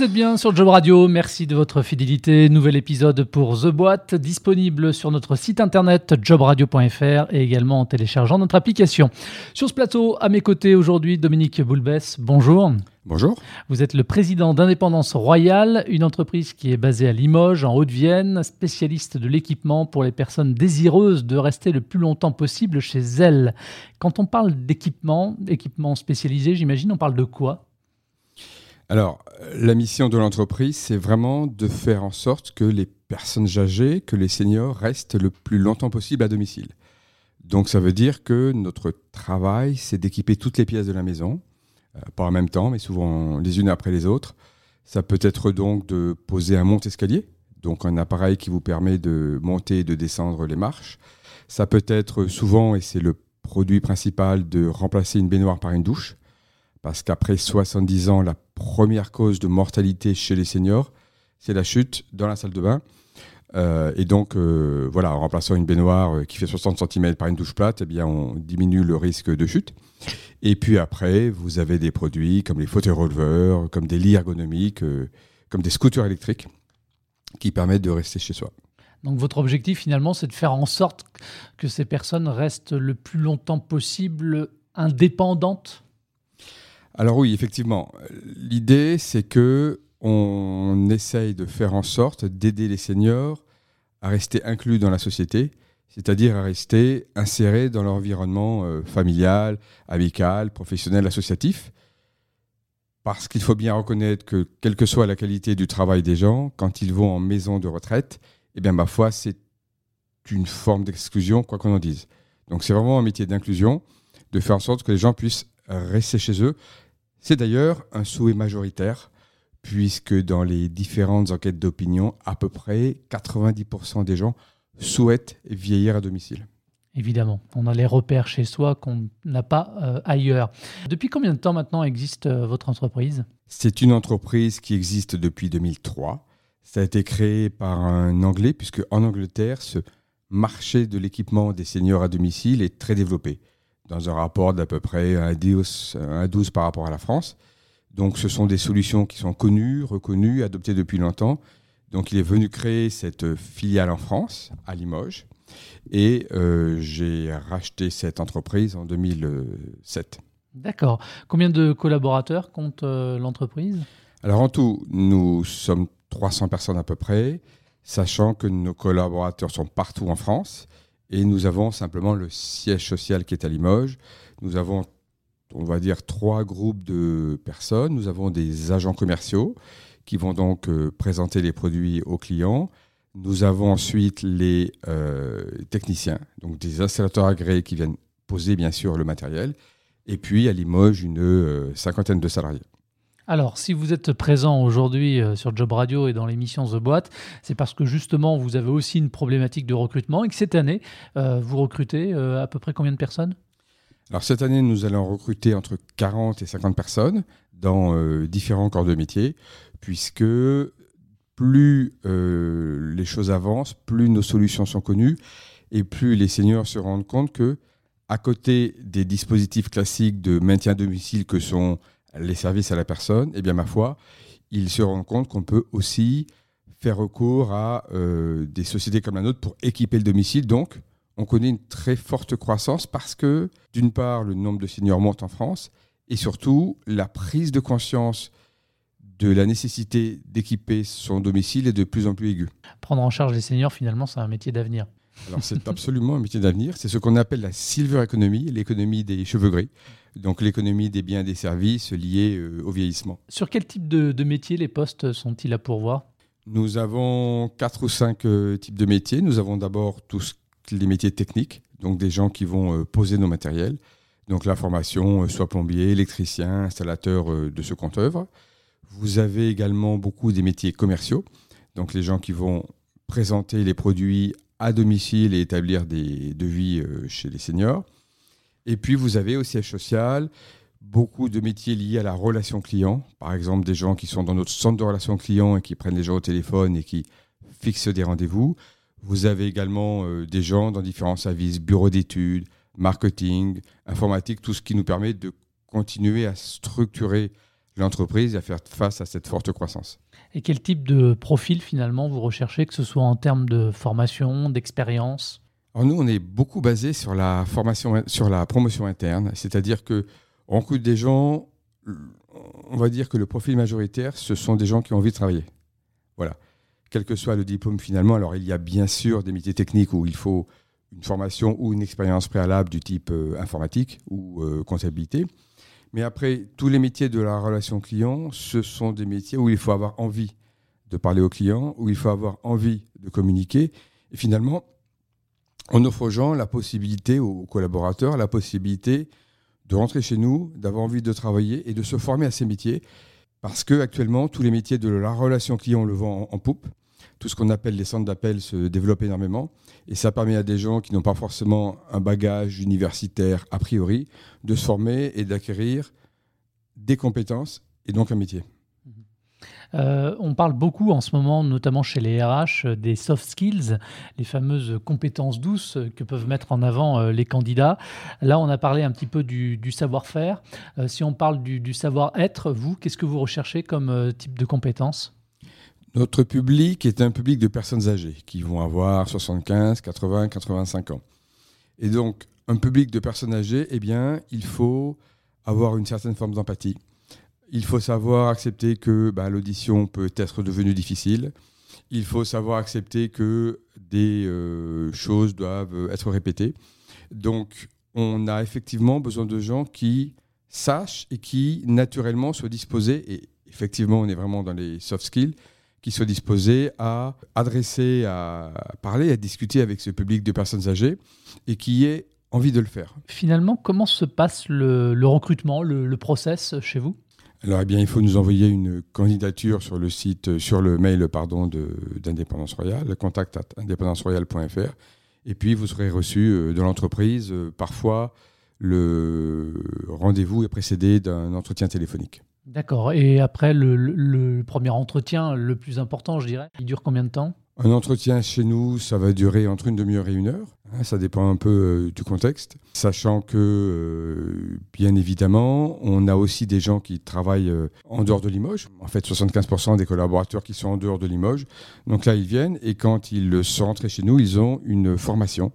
Vous êtes bien sur Job Radio, merci de votre fidélité. Nouvel épisode pour The Boîte, disponible sur notre site internet jobradio.fr et également en téléchargeant notre application. Sur ce plateau, à mes côtés aujourd'hui, Dominique Boulbès, bonjour. Bonjour. Vous êtes le président d'Indépendance Royale, une entreprise qui est basée à Limoges, en Haute-Vienne, spécialiste de l'équipement pour les personnes désireuses de rester le plus longtemps possible chez elles. Quand on parle d'équipement, équipement spécialisé, j'imagine, on parle de quoi? Alors, la mission de l'entreprise, c'est vraiment de faire en sorte que les personnes âgées, que les seniors restent le plus longtemps possible à domicile. Donc, ça veut dire que notre travail, c'est d'équiper toutes les pièces de la maison, euh, pas en même temps, mais souvent les unes après les autres. Ça peut être donc de poser un monte-escalier, donc un appareil qui vous permet de monter et de descendre les marches. Ça peut être souvent, et c'est le produit principal, de remplacer une baignoire par une douche parce qu'après 70 ans, la première cause de mortalité chez les seniors, c'est la chute dans la salle de bain. Euh, et donc, euh, voilà, en remplaçant une baignoire euh, qui fait 60 cm par une douche plate, eh bien, on diminue le risque de chute. Et puis après, vous avez des produits comme les fauteuils releveurs, comme des lits ergonomiques, comme des scooters électriques qui permettent de rester chez soi. Donc votre objectif finalement, c'est de faire en sorte que ces personnes restent le plus longtemps possible indépendantes alors oui, effectivement. L'idée, c'est que on essaye de faire en sorte d'aider les seniors à rester inclus dans la société, c'est-à-dire à rester insérés dans l'environnement euh, familial, amical, professionnel, associatif. Parce qu'il faut bien reconnaître que, quelle que soit la qualité du travail des gens, quand ils vont en maison de retraite, eh bien, ma foi, c'est une forme d'exclusion, quoi qu'on en dise. Donc, c'est vraiment un métier d'inclusion, de faire en sorte que les gens puissent rester chez eux. C'est d'ailleurs un souhait majoritaire, puisque dans les différentes enquêtes d'opinion, à peu près 90% des gens souhaitent vieillir à domicile. Évidemment, on a les repères chez soi qu'on n'a pas euh, ailleurs. Depuis combien de temps maintenant existe euh, votre entreprise? C'est une entreprise qui existe depuis 2003. Ça a été créé par un Anglais, puisque en Angleterre, ce marché de l'équipement des seniors à domicile est très développé dans un rapport d'à peu près un 12, 12 par rapport à la France. Donc ce sont des solutions qui sont connues, reconnues, adoptées depuis longtemps. Donc il est venu créer cette filiale en France, à Limoges, et euh, j'ai racheté cette entreprise en 2007. D'accord. Combien de collaborateurs compte euh, l'entreprise? Alors en tout, nous sommes 300 personnes à peu près, sachant que nos collaborateurs sont partout en France. Et nous avons simplement le siège social qui est à Limoges. Nous avons, on va dire, trois groupes de personnes. Nous avons des agents commerciaux qui vont donc euh, présenter les produits aux clients. Nous avons ensuite les euh, techniciens, donc des installateurs agréés qui viennent poser bien sûr le matériel. Et puis à Limoges, une euh, cinquantaine de salariés. Alors, si vous êtes présent aujourd'hui euh, sur Job Radio et dans l'émission The Boîte, c'est parce que justement, vous avez aussi une problématique de recrutement et que cette année, euh, vous recrutez euh, à peu près combien de personnes? Alors, cette année, nous allons recruter entre 40 et 50 personnes dans différents corps de métier, puisque plus les choses avancent, plus nos solutions sont connues et plus les seniors se rendent compte que, à côté des dispositifs classiques de maintien à domicile que sont les services à la personne, et eh bien ma foi, ils se rendent compte qu'on peut aussi faire recours à euh, des sociétés comme la nôtre pour équiper le domicile. Donc, on connaît une très forte croissance parce que, d'une part, le nombre de seniors monte en France et surtout, la prise de conscience de la nécessité d'équiper son domicile est de plus en plus aiguë. Prendre en charge les seniors, finalement, c'est un métier d'avenir. Alors, c'est absolument un métier d'avenir. C'est ce qu'on appelle la silver economy, l'économie des cheveux gris donc l'économie des biens et des services liés euh, au vieillissement. Sur quel type de, de métiers les postes sont-ils à pourvoir? Nous avons quatre ou cinq euh, types de métiers. Nous avons d'abord tous les métiers techniques, donc des gens qui vont euh, poser nos matériels. Donc la formation, soit plombier, électricien, installateur de ce compte-œuvre. Vous avez également beaucoup des métiers commerciaux, donc les gens qui vont présenter les produits à domicile et établir des devis chez les seniors. Et puis, vous avez au siège social beaucoup de métiers liés à la relation client. Par exemple, des gens qui sont dans notre centre de relation client et qui prennent les gens au téléphone et qui fixent des rendez-vous. Vous avez également euh, des gens dans différents services, bureaux d'études, marketing, informatique, tout ce qui nous permet de continuer à structurer l'entreprise à faire face à cette forte croissance. Et quel type de profil finalement vous recherchez, que ce soit en termes de formation, d'expérience? Alors nous, on est beaucoup basé sur la formation, sur la promotion interne, c'est-à-dire que on recrute des gens, on va dire que le profil majoritaire, ce sont des gens qui ont envie de travailler. Voilà. Quel que soit le diplôme finalement, alors il y a bien sûr des métiers techniques où il faut une formation ou une expérience préalable du type euh, informatique ou euh, comptabilité. Mais après, tous les métiers de la relation client, ce sont des métiers où il faut avoir envie de parler aux clients, où il faut avoir envie de communiquer. Et finalement, on offre aux gens la possibilité, aux collaborateurs, la possibilité de rentrer chez nous, d'avoir envie de travailler et de se former à ces métiers. Parce que actuellement, tous les métiers de la relation client le vont en poupe tout ce qu'on appelle les centres d'appel se développe énormément. Et ça permet à des gens qui n'ont pas forcément un bagage universitaire a priori de se former et d'acquérir des compétences et donc un métier. Euh, on parle beaucoup en ce moment, notamment chez les RH, des soft skills, les fameuses compétences douces que peuvent mettre en avant euh, les candidats. Là, on a parlé un petit peu du, savoir-faire. Euh, si on parle du, du savoir-être, vous, qu'est-ce que vous recherchez comme type de compétences? Notre public est un public de personnes âgées qui vont avoir 75, 80, 85 ans. Et donc, un public de personnes âgées, eh bien, il faut avoir une certaine forme d'empathie. Il faut savoir accepter que bah, l'audition peut être devenue difficile. Il faut savoir accepter que des euh, choses doivent être répétées. Donc, on a effectivement besoin de gens qui sachent et qui, naturellement, soient disposés, et effectivement, on est vraiment dans les soft skills, qui soit disposé à adresser, à parler, à discuter avec ce public de personnes âgées et qui ait envie de le faire. Finalement, comment se passe le, recrutement, le, process chez vous? Alors, eh bien, il faut nous envoyer une candidature sur le site, sur le mail, pardon, d'Indépendance Royale, contact indépendanceroyale.fr. Et puis, vous serez reçu euh, de l'entreprise. Euh, parfois, le rendez-vous est précédé d'un entretien téléphonique. D'accord. Et après, le, premier entretien, le plus important, je dirais, il dure combien de temps? Un entretien chez nous, ça va durer entre une demi-heure et une heure. Hein, ça dépend un peu euh, du contexte. Sachant que, euh, bien évidemment, on a aussi des gens qui travaillent euh, en dehors de Limoges. En fait, 75% des collaborateurs qui sont en dehors de Limoges. Donc là, ils viennent et quand ils sont rentrés chez nous, ils ont une formation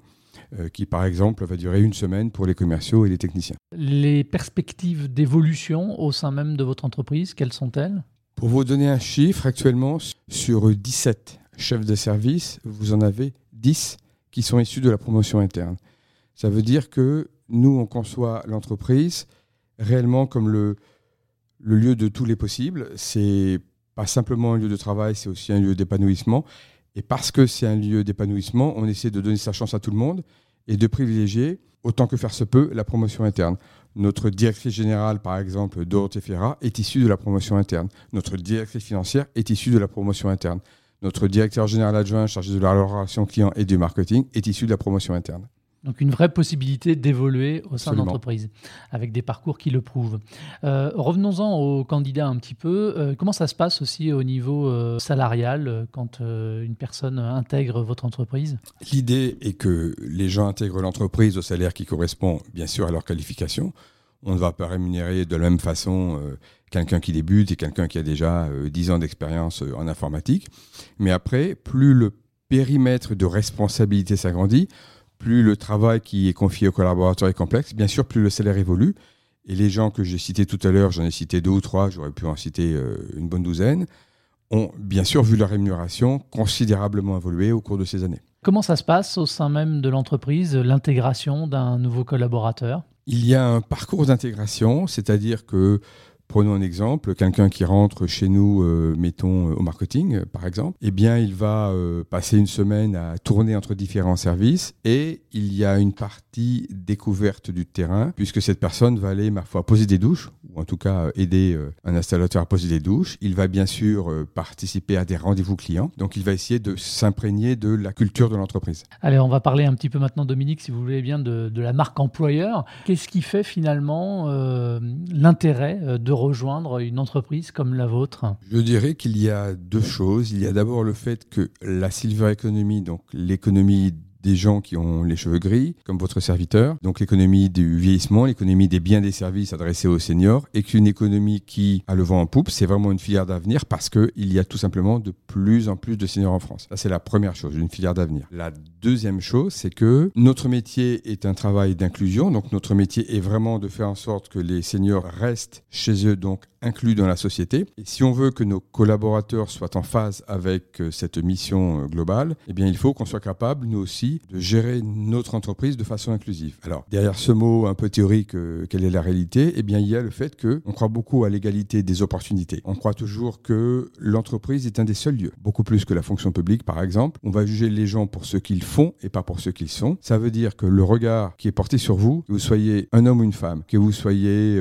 qui, par exemple, va durer une semaine pour les commerciaux et les techniciens. Les perspectives d'évolution au sein même de votre entreprise, quelles sont-elles? Pour vous donner un chiffre, actuellement, sur 17 chefs de service, vous en avez 10 qui sont issus de la promotion interne. Ça veut dire que nous, on conçoit l'entreprise réellement comme le, lieu de tous les possibles. C'est pas simplement un lieu de travail, c'est aussi un lieu d'épanouissement. Et parce que c'est un lieu d'épanouissement, on essaie de donner sa chance à tout le monde et de privilégier, autant que faire se peut, la promotion interne. Notre directrice générale, par exemple, Dorothée Ferra, est issue de la promotion interne. Notre directrice financière est issue de la promotion interne. Notre directeur général adjoint chargé de la relation client et du marketing est issu de la promotion interne. Donc une vraie possibilité d'évoluer au sein de l'entreprise, avec des parcours qui le prouvent. Euh, revenons-en aux candidats un petit peu. Euh, comment ça se passe aussi au niveau euh, salarial quand une personne intègre votre entreprise? L'idée est que les gens intègrent l'entreprise au salaire qui correspond bien sûr à leur qualification. On ne va pas rémunérer de la même façon quelqu'un qui débute et quelqu'un qui a déjà 10 ans d'expérience en informatique. Mais après, plus le périmètre de responsabilité s'agrandit, plus le travail qui est confié aux collaborateurs est complexe, bien sûr, plus le salaire évolue. Et les gens que j'ai cités tout à l'heure, j'en ai cité deux ou trois, j'aurais pu en citer euh, une bonne douzaine, ont bien sûr vu leur rémunération considérablement évoluer au cours de ces années. Comment ça se passe au sein même de l'entreprise, l'intégration d'un nouveau collaborateur? Il y a un parcours d'intégration, c'est-à-dire que Prenons un exemple, quelqu'un qui rentre chez nous, euh, mettons euh, au marketing euh, par exemple, eh bien il va passer une semaine à tourner entre différents services et il y a une partie découverte du terrain puisque cette personne va aller ma foi poser des douches ou en tout cas aider un installateur à poser des douches. Il va bien sûr participer à des rendez-vous clients, donc il va essayer de s'imprégner de la culture de l'entreprise. Allez, on va parler un petit peu maintenant Dominique, si vous voulez bien, de, de la marque employeur. Qu'est-ce qui fait finalement l'intérêt de rejoindre une entreprise comme la vôtre Je dirais qu'il y a deux choses. Il y a d'abord le fait que la silver economy, donc l'économie des gens qui ont les cheveux gris, comme votre serviteur. Donc l'économie du vieillissement, l'économie des biens et des services adressés aux seniors, et qu'une économie qui a le vent en poupe, c'est vraiment une filière d'avenir parce qu'il y a tout simplement de plus en plus de seniors en France. Ça, c'est la première chose, une filière d'avenir. La deuxième chose, c'est que notre métier est un travail d'inclusion. Donc notre métier est vraiment de faire en sorte que les seniors restent chez eux, donc inclus dans la société. Et si on veut que nos collaborateurs soient en phase avec euh, cette mission euh, globale, eh bien, il faut qu'on soit capable, nous aussi, de gérer notre entreprise de façon inclusive. Alors, derrière ce mot un peu théorique, euh, quelle est la réalité? Eh bien, il y a le fait qu'on croit beaucoup à l'égalité des opportunités. On croit toujours que l'entreprise est un des seuls lieux, beaucoup plus que la fonction publique, par exemple. On va juger les gens pour ce qu'ils font et pas pour ce qu'ils sont. Ça veut dire que le regard qui est porté sur vous, que vous soyez un homme ou une femme, que vous soyez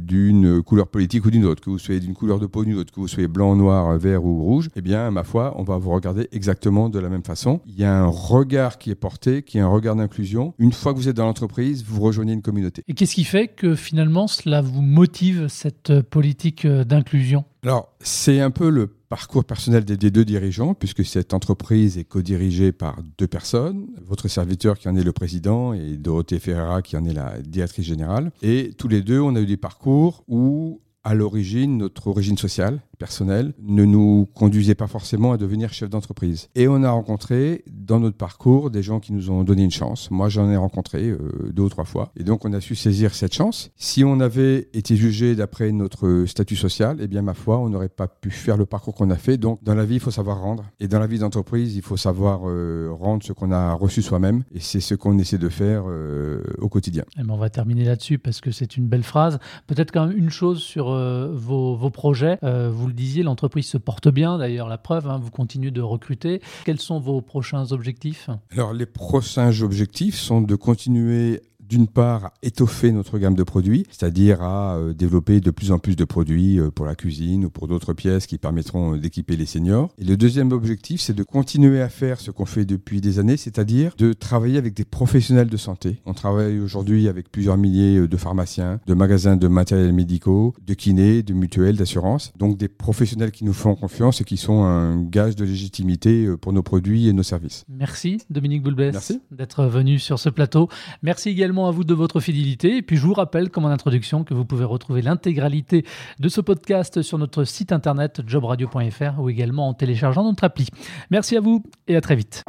d'une couleur politique, ou d'une autre, que vous soyez d'une couleur de peau d'une autre, que vous soyez blanc, noir, vert ou rouge, eh bien, ma foi, on va vous regarder exactement de la même façon. Il y a un regard qui est porté, qui est un regard d'inclusion. Une fois que vous êtes dans l'entreprise, vous rejoignez une communauté. Et qu'est-ce qui fait que finalement cela vous motive, cette politique d'inclusion? Alors, c'est un peu le parcours personnel des, deux dirigeants, puisque cette entreprise est co-dirigée par deux personnes, votre serviteur qui en est le président et Dorothée Ferreira qui en est la directrice générale. Et tous les deux, on a eu des parcours où à l'origine, notre origine sociale, personnelle, ne nous conduisait pas forcément à devenir chef d'entreprise. Et on a rencontré dans notre parcours des gens qui nous ont donné une chance. Moi, j'en ai rencontré euh, deux ou trois fois. Et donc, on a su saisir cette chance. Si on avait été jugé d'après notre statut social, eh bien, ma foi, on n'aurait pas pu faire le parcours qu'on a fait. Donc, dans la vie, il faut savoir rendre. Et dans la vie d'entreprise, il faut savoir euh, rendre ce qu'on a reçu soi-même. Et c'est ce qu'on essaie de faire euh, au quotidien. Et eh ben, on va terminer là-dessus parce que c'est une belle phrase. Peut-être quand même une chose sur vos, vos, projets. Le disiez, l'entreprise se porte bien. D'ailleurs, la preuve, hein, vous continuez de recruter. Quels sont vos prochains objectifs? Alors, les prochains objectifs sont de continuer d'une part, à étoffer notre gamme de produits, c'est-à-dire à euh, développer de plus en plus de produits euh, pour la cuisine ou pour d'autres pièces qui permettront euh, d'équiper les seniors. Et le deuxième objectif, c'est de continuer à faire ce qu'on fait depuis des années, c'est-à-dire de travailler avec des professionnels de santé. On travaille aujourd'hui avec plusieurs milliers de pharmaciens, de magasins de matériels médicaux, de kinés, de mutuelles, d'assurances. Donc des professionnels qui nous font confiance et qui sont un gage de légitimité pour nos produits et nos services. Merci Dominique Boulbès d'être venu sur ce plateau. Merci à vous de votre fidélité. Et puis je vous rappelle, comme en introduction, que vous pouvez retrouver l'intégralité de ce podcast sur notre site internet jobradio.fr ou également en téléchargeant notre appli. Merci à vous et à très vite.